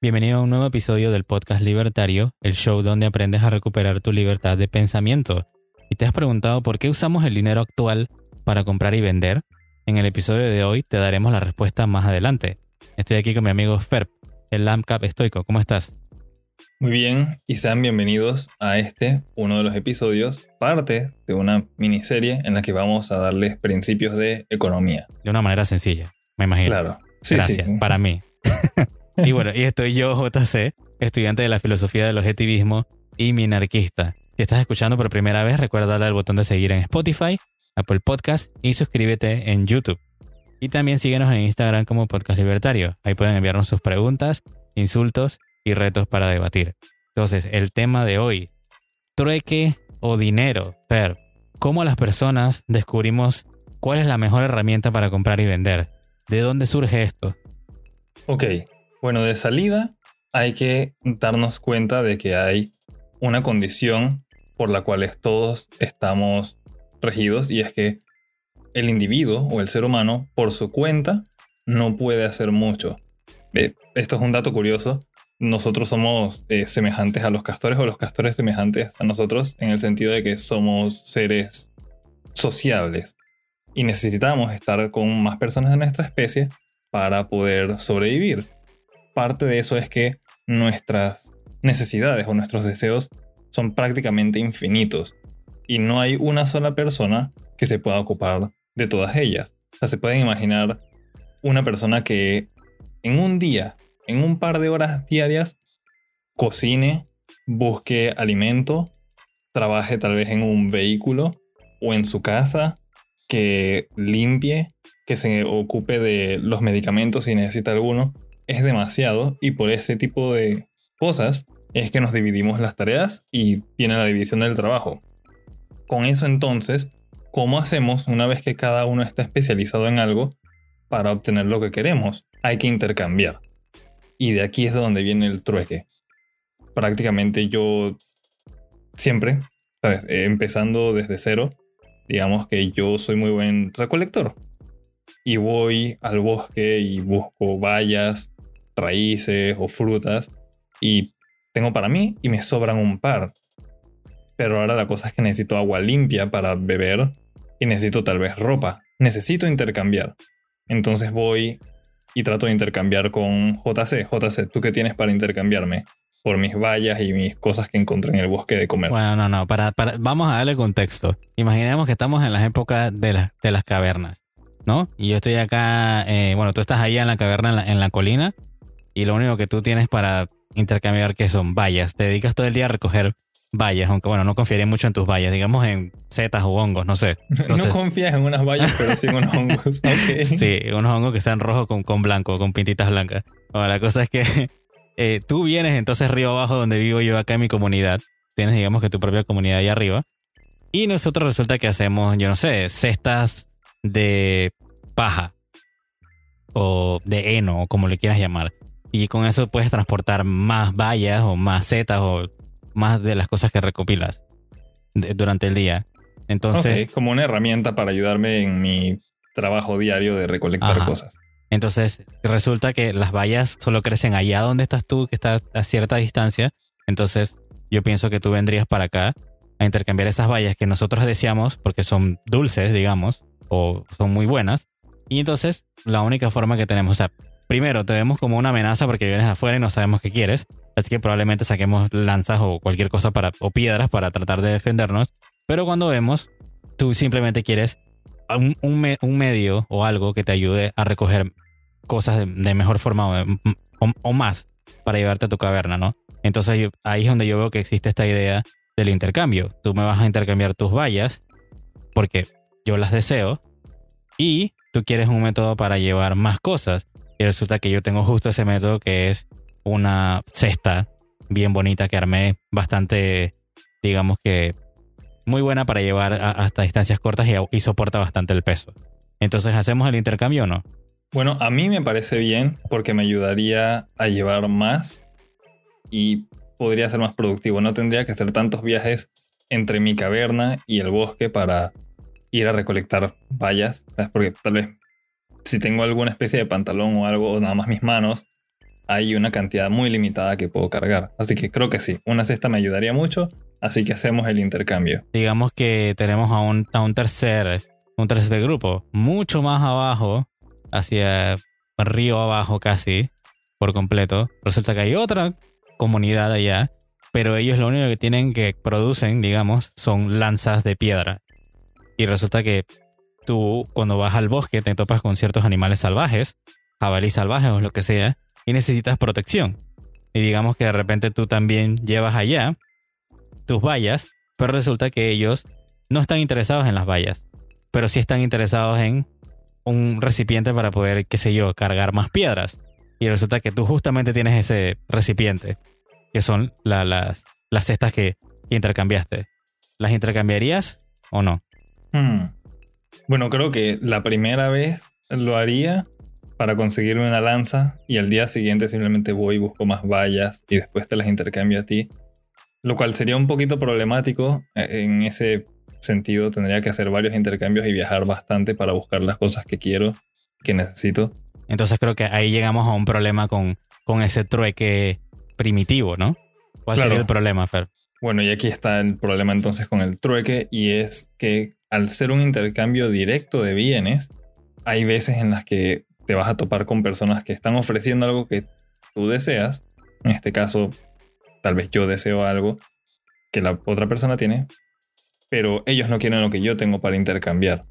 Bienvenido a un nuevo episodio del podcast Libertario, el show donde aprendes a recuperar tu libertad de pensamiento. ¿Y te has preguntado por qué usamos el dinero actual para comprar y vender? En el episodio de hoy te daremos la respuesta más adelante. Estoy aquí con mi amigo Ferb, el LAMCAP estoico. ¿Cómo estás? Muy bien, y sean bienvenidos a este, uno de los episodios, parte de una miniserie en la que vamos a darles principios de economía. De una manera sencilla, me imagino. Claro. Gracias, para mí. y bueno, y estoy yo, JC, estudiante de la filosofía del objetivismo y minarquista. Si estás escuchando por primera vez, recuerda darle al botón de seguir en Spotify, Apple Podcast y suscríbete en YouTube. Y también síguenos en Instagram como Podcast Libertario. Ahí pueden enviarnos sus preguntas, insultos y retos para debatir. Entonces, el tema de hoy, trueque o dinero. Per, ¿cómo las personas descubrimos cuál es la mejor herramienta para comprar y vender? ¿De dónde surge esto? Ok, bueno, de salida hay que darnos cuenta de que hay una condición por la cual todos estamos regidos y es que el individuo o el ser humano por su cuenta no puede hacer mucho. Esto es un dato curioso nosotros somos eh, semejantes a los castores o los castores semejantes a nosotros en el sentido de que somos seres sociables y necesitamos estar con más personas de nuestra especie para poder sobrevivir. Parte de eso es que nuestras necesidades o nuestros deseos son prácticamente infinitos y no hay una sola persona que se pueda ocupar de todas ellas. O sea, se pueden imaginar una persona que en un día en un par de horas diarias cocine, busque alimento, trabaje tal vez en un vehículo o en su casa, que limpie, que se ocupe de los medicamentos si necesita alguno, es demasiado y por ese tipo de cosas es que nos dividimos las tareas y viene la división del trabajo. Con eso entonces, ¿cómo hacemos una vez que cada uno está especializado en algo para obtener lo que queremos? Hay que intercambiar. Y de aquí es donde viene el trueque. Prácticamente yo siempre, ¿sabes? Empezando desde cero, digamos que yo soy muy buen recolector. Y voy al bosque y busco bayas, raíces o frutas. Y tengo para mí y me sobran un par. Pero ahora la cosa es que necesito agua limpia para beber y necesito tal vez ropa. Necesito intercambiar. Entonces voy y trato de intercambiar con JC. JC, ¿tú qué tienes para intercambiarme? Por mis vallas y mis cosas que encontré en el bosque de comer. Bueno, no, no, para, vamos a darle contexto. Imaginemos que estamos en las épocas de, de las cavernas, ¿no? Y yo estoy acá, eh, bueno, tú estás ahí en la caverna, en la, en la colina, y lo único que tú tienes para intercambiar que son vallas. Te dedicas todo el día a recoger vallas, aunque bueno, no confiaría mucho en tus vallas, digamos en setas o hongos, no sé. No, confías en unas vallas, pero sí en unos hongos. Sí, unos hongos que sean rojos con, con blanco, con pintitas blancas. Bueno, la cosa es que eh, tú vienes entonces río abajo donde vivo yo acá en mi comunidad. Tienes, digamos que tu propia comunidad ahí arriba. Y nosotros resulta que hacemos, yo no sé, cestas de paja. O de heno, o como le quieras llamar. Y con eso puedes transportar más vallas o más setas o más de las cosas que recopilas durante el día. Entonces. es como una herramienta para ayudarme en mi trabajo diario de recolectar cosas. Entonces, resulta que las vallas solo crecen allá donde estás tú, que estás a cierta distancia. Entonces, yo pienso que tú vendrías para acá a intercambiar esas vallas que nosotros deseamos porque son dulces, digamos, o son muy buenas. Y entonces, la única forma que tenemos, o sea, primero te vemos como una amenaza porque vienes afuera y no sabemos qué quieres. Así que probablemente saquemos lanzas o cualquier cosa para, o piedras para tratar de defendernos. Pero cuando vemos, tú simplemente quieres un, un, medio o algo que te ayude a recoger cosas de, mejor forma o, más para llevarte a tu caverna, ¿no? Entonces ahí es donde yo veo que existe esta idea del intercambio. Tú me vas a intercambiar tus vallas porque yo las deseo y tú quieres un método para llevar más cosas. Y resulta que yo tengo justo ese método que es una cesta bien bonita que armé, bastante, digamos que muy buena para llevar hasta distancias cortas y, soporta bastante el peso. Entonces, ¿hacemos el intercambio no? Bueno, a mí me parece bien porque me ayudaría a llevar más y podría ser más productivo. No tendría que hacer tantos viajes entre mi caverna y el bosque para ir a recolectar vallas, Porque tal vez si tengo alguna especie de pantalón o algo, o nada más mis manos, hay una cantidad muy limitada que puedo cargar. Así que creo que sí, una cesta me ayudaría mucho, así que hacemos el intercambio. Digamos que tenemos a un, a un tercer, un tercer grupo, mucho más abajo, hacia río abajo casi, por completo. Resulta que hay otra comunidad allá, pero ellos lo único que tienen que producen, digamos, son lanzas de piedra. Y resulta que tú cuando vas al bosque te topas con ciertos animales salvajes, jabalí salvajes o lo que sea, y necesitas protección. Y digamos que de repente tú también llevas allá tus vallas, pero resulta que ellos no están interesados en las vallas, pero sí están interesados en un recipiente para poder, qué sé yo, cargar más piedras. Y resulta que tú justamente tienes ese recipiente, que son las, las cestas que, intercambiaste. ¿Las intercambiarías o no? Hmm. Bueno, creo que la primera vez lo haría para conseguirme una lanza y al día siguiente simplemente voy y busco más vallas y después te las intercambio a ti. Lo cual sería un poquito problemático. E, en ese sentido tendría que hacer varios intercambios y viajar bastante para buscar las cosas que quiero, que necesito. Entonces creo que ahí llegamos a un problema con, con ese trueque primitivo, ¿no? ¿Cuál sería el problema, Fer? Bueno, y aquí está el problema entonces con el trueque y es que al ser un intercambio directo de bienes, hay veces en las que te vas a topar con personas que están ofreciendo algo que tú deseas. En este caso, tal vez yo deseo algo que la otra persona tiene, pero ellos no quieren lo que yo tengo para intercambiar.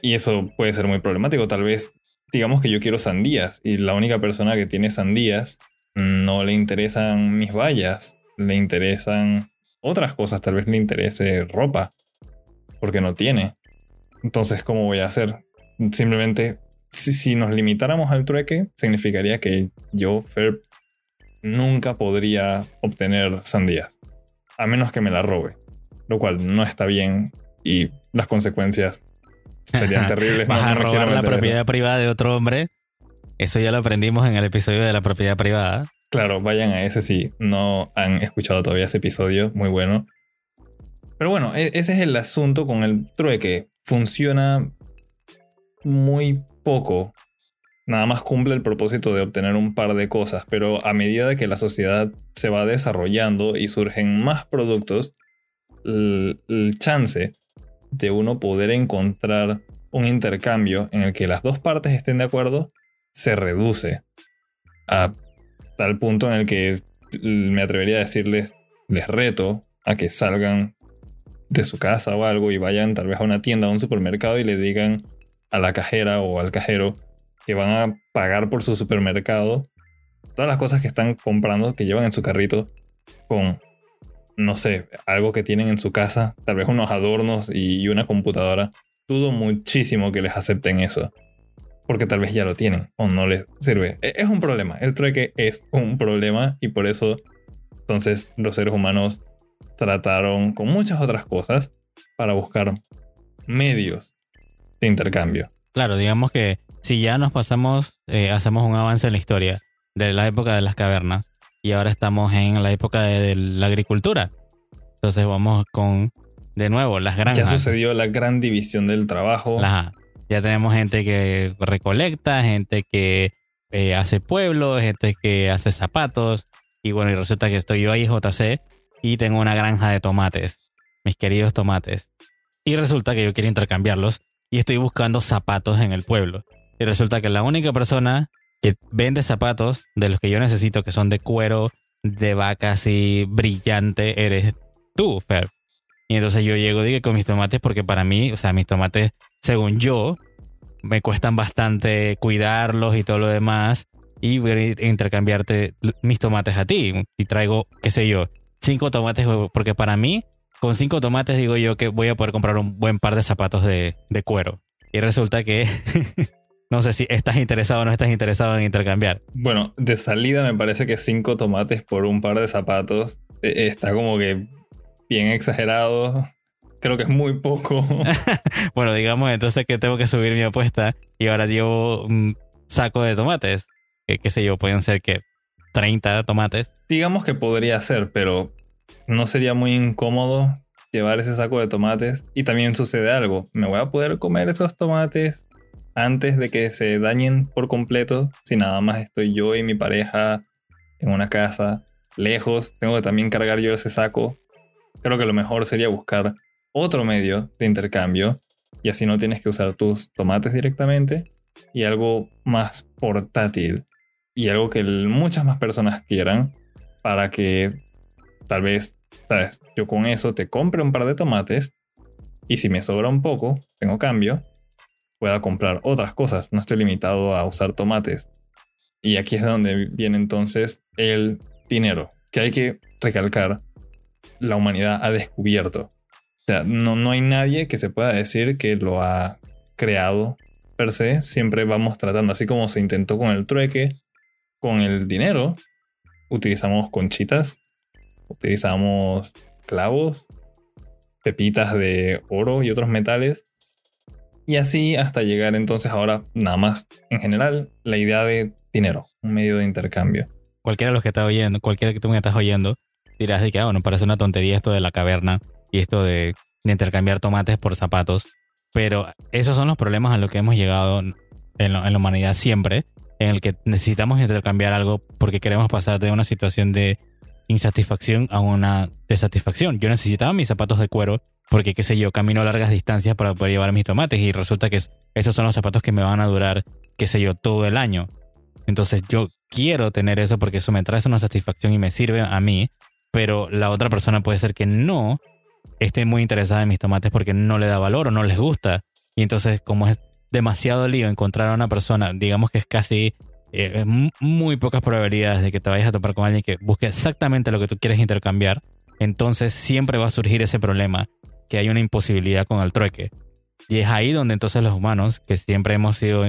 Y eso puede ser muy problemático. Tal vez, digamos que yo quiero sandías y la única persona que tiene sandías no le interesan mis vallas, le interesan otras cosas, tal vez le interese ropa, porque no tiene. Entonces, ¿cómo voy a hacer? Simplemente si, nos limitáramos al trueque, significaría que yo, Fer, nunca podría obtener sandías. A menos que me la robe. Lo cual no está bien y las consecuencias serían terribles. Vas a robar la propiedad privada de otro hombre. Eso ya lo aprendimos en el episodio de la propiedad privada. Claro, vayan a ese si no han escuchado todavía ese episodio, muy bueno. Pero bueno, e, ese es el asunto con el trueque. Funciona muy poco. Nada más cumple el propósito de obtener un par de cosas, pero a medida que la sociedad se va desarrollando y surgen más productos, el, chance de uno poder encontrar un intercambio en el que las dos partes estén de acuerdo se reduce a tal punto en el que me atrevería a decirles, les reto a que salgan de su casa o algo y vayan tal vez a una tienda o a un supermercado y le digan a la cajera o al cajero que van a pagar por su supermercado todas las cosas que están comprando, que llevan en su carrito, con, no sé, algo que tienen en su casa, tal vez unos adornos y una computadora. Dudo muchísimo que les acepten eso. Porque tal vez ya lo tienen o no les sirve. E, es un problema. El trueque es un problema y por eso entonces los seres humanos trataron con muchas otras cosas para buscar medios intercambio. Claro, digamos que si ya nos pasamos, eh, hacemos un avance en la historia de la época de las cavernas y ahora estamos en la época de, la agricultura. Entonces vamos con, de nuevo, las granjas. Ya sucedió la gran división del trabajo. Ya tenemos gente que recolecta, gente que eh, hace pueblos, gente que hace zapatos. Y bueno, y resulta que estoy yo ahí, JC, y tengo una granja de tomates, mis queridos tomates. Y resulta que yo quiero intercambiarlos y estoy buscando zapatos en el pueblo. Y resulta que la única persona que vende zapatos de los que yo necesito, que son de cuero, de vaca así brillante, eres tú, Fer. Y entonces yo llego digo, con mis tomates porque para mí, o sea, mis tomates, según yo, me cuestan bastante cuidarlos y todo lo demás. Y voy a intercambiarte mis tomates a ti. Y traigo, qué sé yo, cinco tomates, porque para mí con cinco tomates digo yo que voy a poder comprar un buen par de zapatos de, cuero. Y resulta que no sé si estás interesado o no estás interesado en intercambiar. Bueno, de salida me parece que cinco tomates por un par de zapatos eh, está como que bien exagerado. Creo que es muy poco. bueno, digamos entonces que tengo que subir mi apuesta y ahora llevo un saco de tomates. Que qué sé yo, pueden ser que 30 tomates. Digamos que podría ser, pero no sería muy incómodo llevar ese saco de tomates. Y también sucede algo, ¿me voy a poder comer esos tomates antes de que se dañen por completo, si nada más estoy yo y mi pareja en una casa lejos, tengo que también cargar yo ese saco. Creo que lo mejor sería buscar otro medio de intercambio y así no tienes que usar tus tomates directamente y algo más portátil y algo que muchas más personas quieran para que tal vez, sabes, yo con eso te compre un par de tomates y si me sobra un poco, tengo cambio, pueda comprar otras cosas, no estoy limitado a usar tomates. Y aquí es donde viene entonces el dinero, que hay que recalcar, la humanidad ha descubierto. O sea, no, no hay nadie que se pueda decir que lo ha creado per se, siempre vamos tratando, así como se intentó con el trueque, con el dinero, utilizamos conchitas, utilizamos clavos, pepitas de oro y otros metales. Y así hasta llegar entonces ahora nada más en general la idea de dinero, un medio de intercambio. Cualquiera de los que está oyendo, cualquiera que tú me estás oyendo, dirás de que, ah, bueno, parece una tontería esto de la caverna y esto de, intercambiar tomates por zapatos. Pero esos son los problemas a los que hemos llegado en, en la humanidad siempre, en el que necesitamos intercambiar algo porque queremos pasar de una situación de insatisfacción a una desatisfacción. Yo necesitaba mis zapatos de cuero porque, qué sé yo, camino largas distancias para poder llevar mis tomates y resulta que esos son los zapatos que me van a durar, qué sé yo, todo el año. Entonces yo quiero tener eso porque eso me trae una satisfacción y me sirve a mí, pero la otra persona puede ser que no esté muy interesada en mis tomates porque no le da valor o no les gusta. Y entonces como es demasiado lío encontrar a una persona, digamos que es casi eh, muy pocas probabilidades de que te vayas a topar con alguien que busque exactamente lo que tú quieres intercambiar, entonces siempre va a surgir ese problema, que hay una imposibilidad con el trueque. Y es ahí donde entonces los humanos, que siempre hemos sido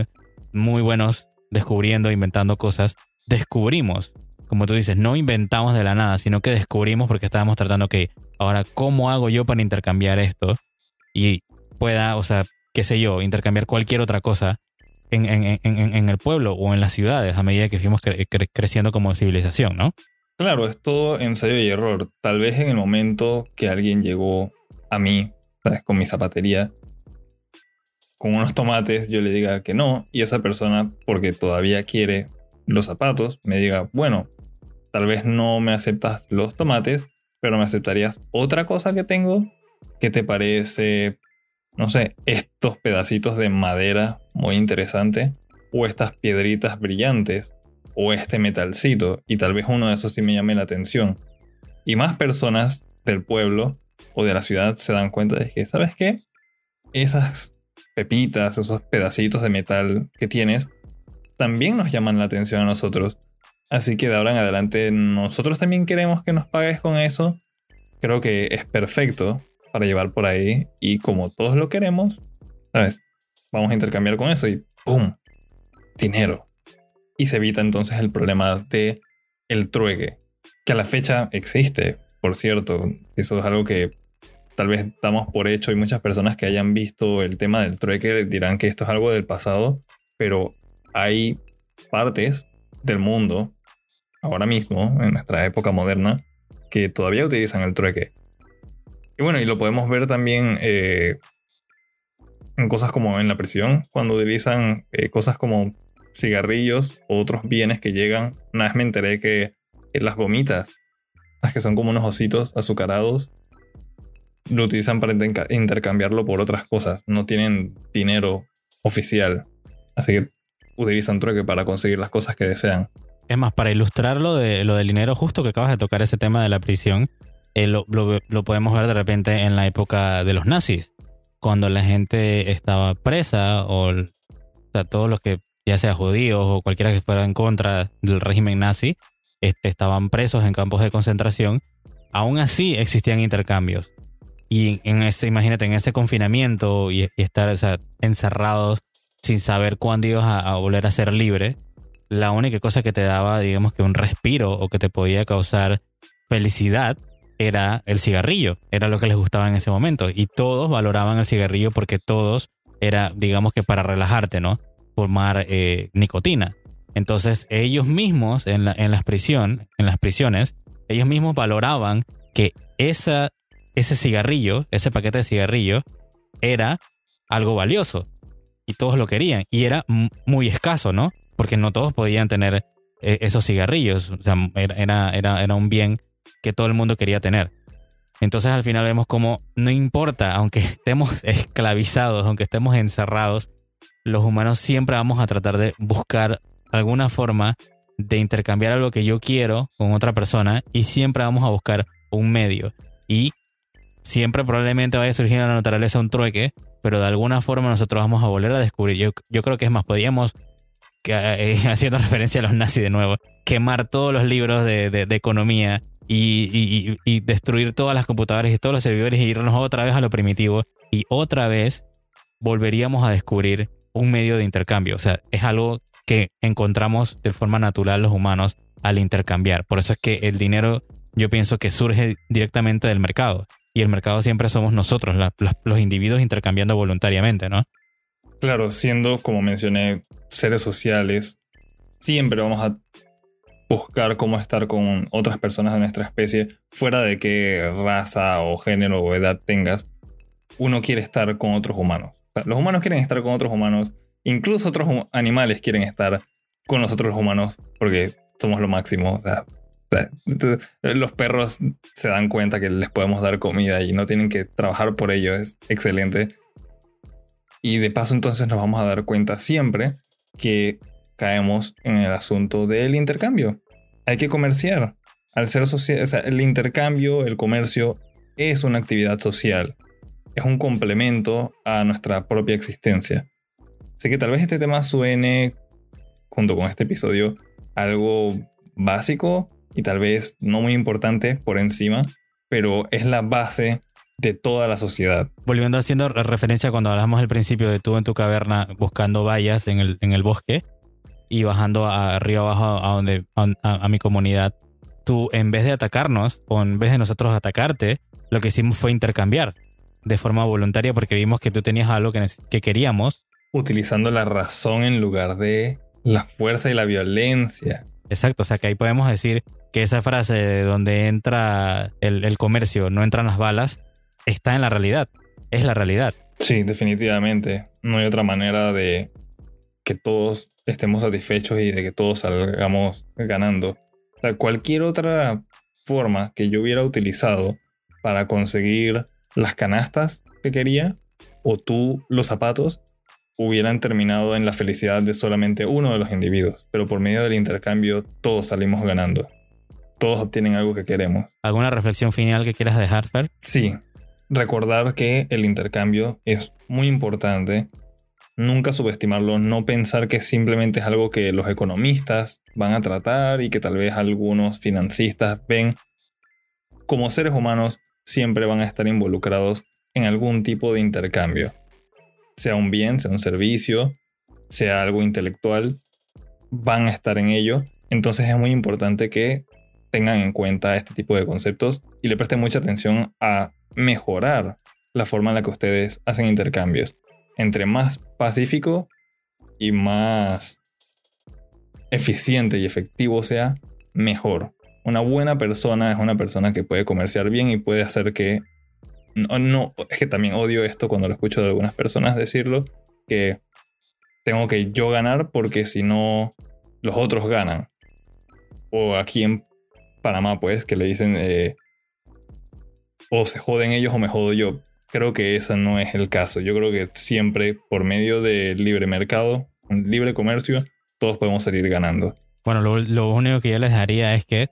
muy buenos descubriendo, inventando cosas, descubrimos, como tú dices, no inventamos de la nada, sino que descubrimos porque estábamos tratando que, ahora, ¿cómo hago yo para intercambiar esto? Y pueda, o sea, qué sé yo, intercambiar cualquier otra cosa en, el pueblo o en las ciudades a medida que fuimos creciendo como civilización, ¿no? Claro, es todo ensayo y error. Tal vez en el momento que alguien llegó a mí, ¿sabes? con mi zapatería, con unos tomates, yo le diga que no, y esa persona, porque todavía quiere los zapatos, me diga, bueno, tal vez no me aceptas los tomates, pero me aceptarías otra cosa que tengo. ¿Qué te parece no sé, estos pedacitos de madera muy interesante, o estas piedritas brillantes, o este metalcito, y tal vez uno de esos sí me llame la atención. Y más personas del pueblo o de la ciudad se dan cuenta de que, ¿sabes qué? Esas pepitas, esos pedacitos de metal que tienes, también nos llaman la atención a nosotros. Así que de ahora en adelante nosotros también queremos que nos pagues con eso. Creo que es perfecto para llevar por ahí y como todos lo queremos, ¿sabes? Vamos a intercambiar con eso y ¡pum! Dinero. Y se evita entonces el problema de el trueque, que a la fecha existe, por cierto. Eso es algo que tal vez damos por hecho y muchas personas que hayan visto el tema del trueque dirán que esto es algo del pasado, pero hay partes del mundo, ahora mismo, en nuestra época moderna, que todavía utilizan el trueque. Y bueno, y lo podemos ver también eh, en cosas como en la prisión, cuando utilizan eh, cosas como cigarrillos o otros bienes que llegan. Una vez me enteré que las gomitas, las que son como unos ositos azucarados, lo utilizan para intercambiarlo por otras cosas. No tienen dinero oficial. Así que utilizan trueque para conseguir las cosas que desean. Es más, para ilustrar lo, de, lo del dinero, justo que acabas de tocar ese tema de la prisión, eh, lo, podemos ver de repente en la época de los nazis, cuando la gente estaba presa, o, sea, todos los que, ya sea judíos o cualquiera que fuera en contra del régimen nazi, estaban presos en campos de concentración, aún así existían intercambios. Y en ese, imagínate, en ese confinamiento y, estar encerrados sin saber cuándo ibas a, volver a ser libre, la única cosa que te daba, digamos que un respiro o que te podía causar felicidad era el cigarrillo, era lo que les gustaba en ese momento. Y todos valoraban el cigarrillo porque todos era, digamos que para relajarte, ¿no? Formar eh, nicotina. Entonces ellos mismos en las prisiones, ellos mismos valoraban que esa, ese cigarrillo, ese paquete de cigarrillo, era algo valioso. y todos lo querían. Y era muy escaso, ¿no? Porque no todos podían tener eh, esos cigarrillos. Era, era, era un bien que todo el mundo quería tener. Entonces al final vemos como no importa, aunque estemos esclavizados, aunque estemos encerrados, los humanos siempre vamos a tratar de buscar alguna forma de intercambiar algo que yo quiero con otra persona y siempre vamos a buscar un medio. Y siempre probablemente vaya a surgir en la naturaleza un trueque, pero de alguna forma nosotros vamos a volver a descubrir. Yo, yo creo que es más, podríamos, eh, haciendo referencia a los nazis de nuevo, quemar todos los libros de, de, economía y, y, destruir todas las computadoras y todos los servidores y irnos otra vez a lo primitivo y otra vez volveríamos a descubrir un medio de intercambio. O sea, es algo que encontramos de forma natural los humanos al intercambiar. Por eso es que el dinero yo pienso que surge directamente del mercado. Y el mercado siempre somos nosotros, los individuos intercambiando voluntariamente, ¿no? Claro, siendo, como mencioné, seres sociales, siempre vamos a buscar cómo estar con otras personas de nuestra especie, fuera de qué raza o género o edad tengas. Uno quiere estar con otros humanos. los humanos quieren estar con otros humanos Incluso otros animales quieren estar con los humanos porque somos lo máximo. O sea, los perros se dan cuenta que les podemos dar comida y no tienen que trabajar por ello. Es excelente. Y de paso entonces nos vamos a dar cuenta siempre que caemos en el asunto del intercambio. Hay que comerciar. Al ser social, el intercambio, el comercio es una actividad social. Es un complemento a nuestra propia existencia. Sé que tal vez este tema suene, junto con este episodio, algo básico y tal vez no muy importante por encima, pero es la base de toda la sociedad. Volviendo haciendo referencia cuando hablamos al principio de tú en tu caverna buscando vallas en el, en el bosque y bajando arriba abajo a, donde, a, mi comunidad, tú en vez de atacarnos o en vez de nosotros atacarte, lo que hicimos fue intercambiar de forma voluntaria porque vimos que tú tenías algo que, que queríamos utilizando la razón en lugar de la fuerza y la violencia. Exacto, o sea que ahí podemos decir que esa frase de donde entra el, comercio, no entran las balas, está en la realidad, es la realidad. Sí, definitivamente. No hay otra manera de que todos estemos satisfechos y de que todos salgamos ganando. Cualquier otra forma que yo hubiera utilizado para conseguir las canastas que quería o tú los zapatos hubieran terminado en la felicidad de solamente uno de los individuos, pero por medio del intercambio todos salimos ganando. Todos obtienen algo que queremos. ¿Alguna reflexión final que quieras dejar, Fer? Sí, recordar que el intercambio es muy importante. Nunca subestimarlo, no pensar que simplemente es algo que los economistas van a tratar y que tal vez algunos financistas ven. Como seres humanos siempre van a estar involucrados en algún tipo de intercambio sea un bien, sea un servicio, sea algo intelectual, van a estar en ello. Entonces es muy importante que tengan en cuenta este tipo de conceptos y le presten mucha atención a mejorar la forma en la que ustedes hacen intercambios. Entre más pacífico y más eficiente y efectivo sea, mejor. Una buena persona es una persona que puede comerciar bien y puede hacer que no, no, es que también odio esto cuando lo escucho de algunas personas decirlo, que tengo que yo ganar porque si no, los otros ganan. O aquí en Panamá, pues, que le dicen, eh, o se joden ellos o me jodo yo. Creo que ese no es el caso. Yo creo que siempre, por medio del libre mercado, libre comercio, todos podemos salir ganando. Bueno, lo, lo único que yo les daría es que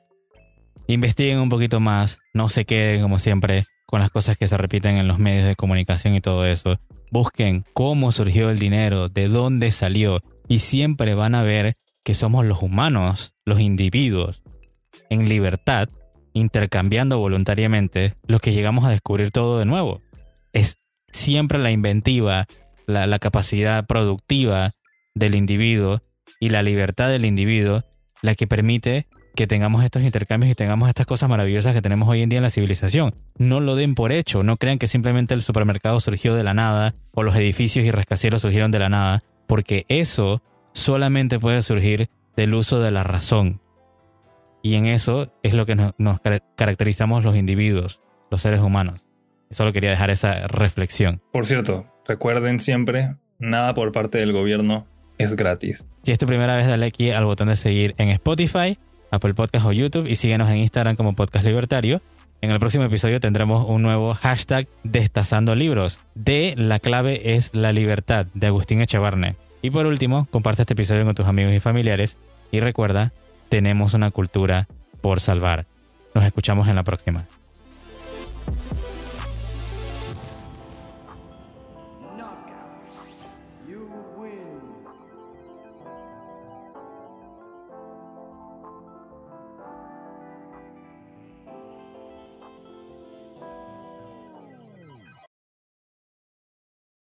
investiguen un poquito más, no se queden como siempre con las cosas que se repiten en los medios de comunicación y todo eso. Busquen cómo surgió el dinero, de dónde salió y siempre van a ver que somos los humanos, los individuos, en libertad, intercambiando voluntariamente, los que llegamos a descubrir todo de nuevo. Es siempre la inventiva, la, la capacidad productiva del individuo y la libertad del individuo la que permite que tengamos estos intercambios y tengamos estas cosas maravillosas que tenemos hoy en día en la civilización. No lo den por hecho, no crean que simplemente el supermercado surgió de la nada o los edificios y rascacielos surgieron de la nada, porque eso solamente puede surgir del uso de la razón. Y en eso es lo que nos, caracterizamos los individuos, los seres humanos. Solo quería dejar esa reflexión. Por cierto, recuerden siempre nada por parte del gobierno es gratis. Si es tu primera vez, dale aquí al botón de seguir en Spotify, Apple Podcast o YouTube y síguenos en Instagram como Podcast Libertario. En el próximo episodio tendremos un nuevo hashtag Destazando Libros. De la clave es la libertad de Agustín Echevarne. Y por último, comparte este episodio con tus amigos y familiares y recuerda, tenemos una cultura por salvar. Nos escuchamos en la próxima.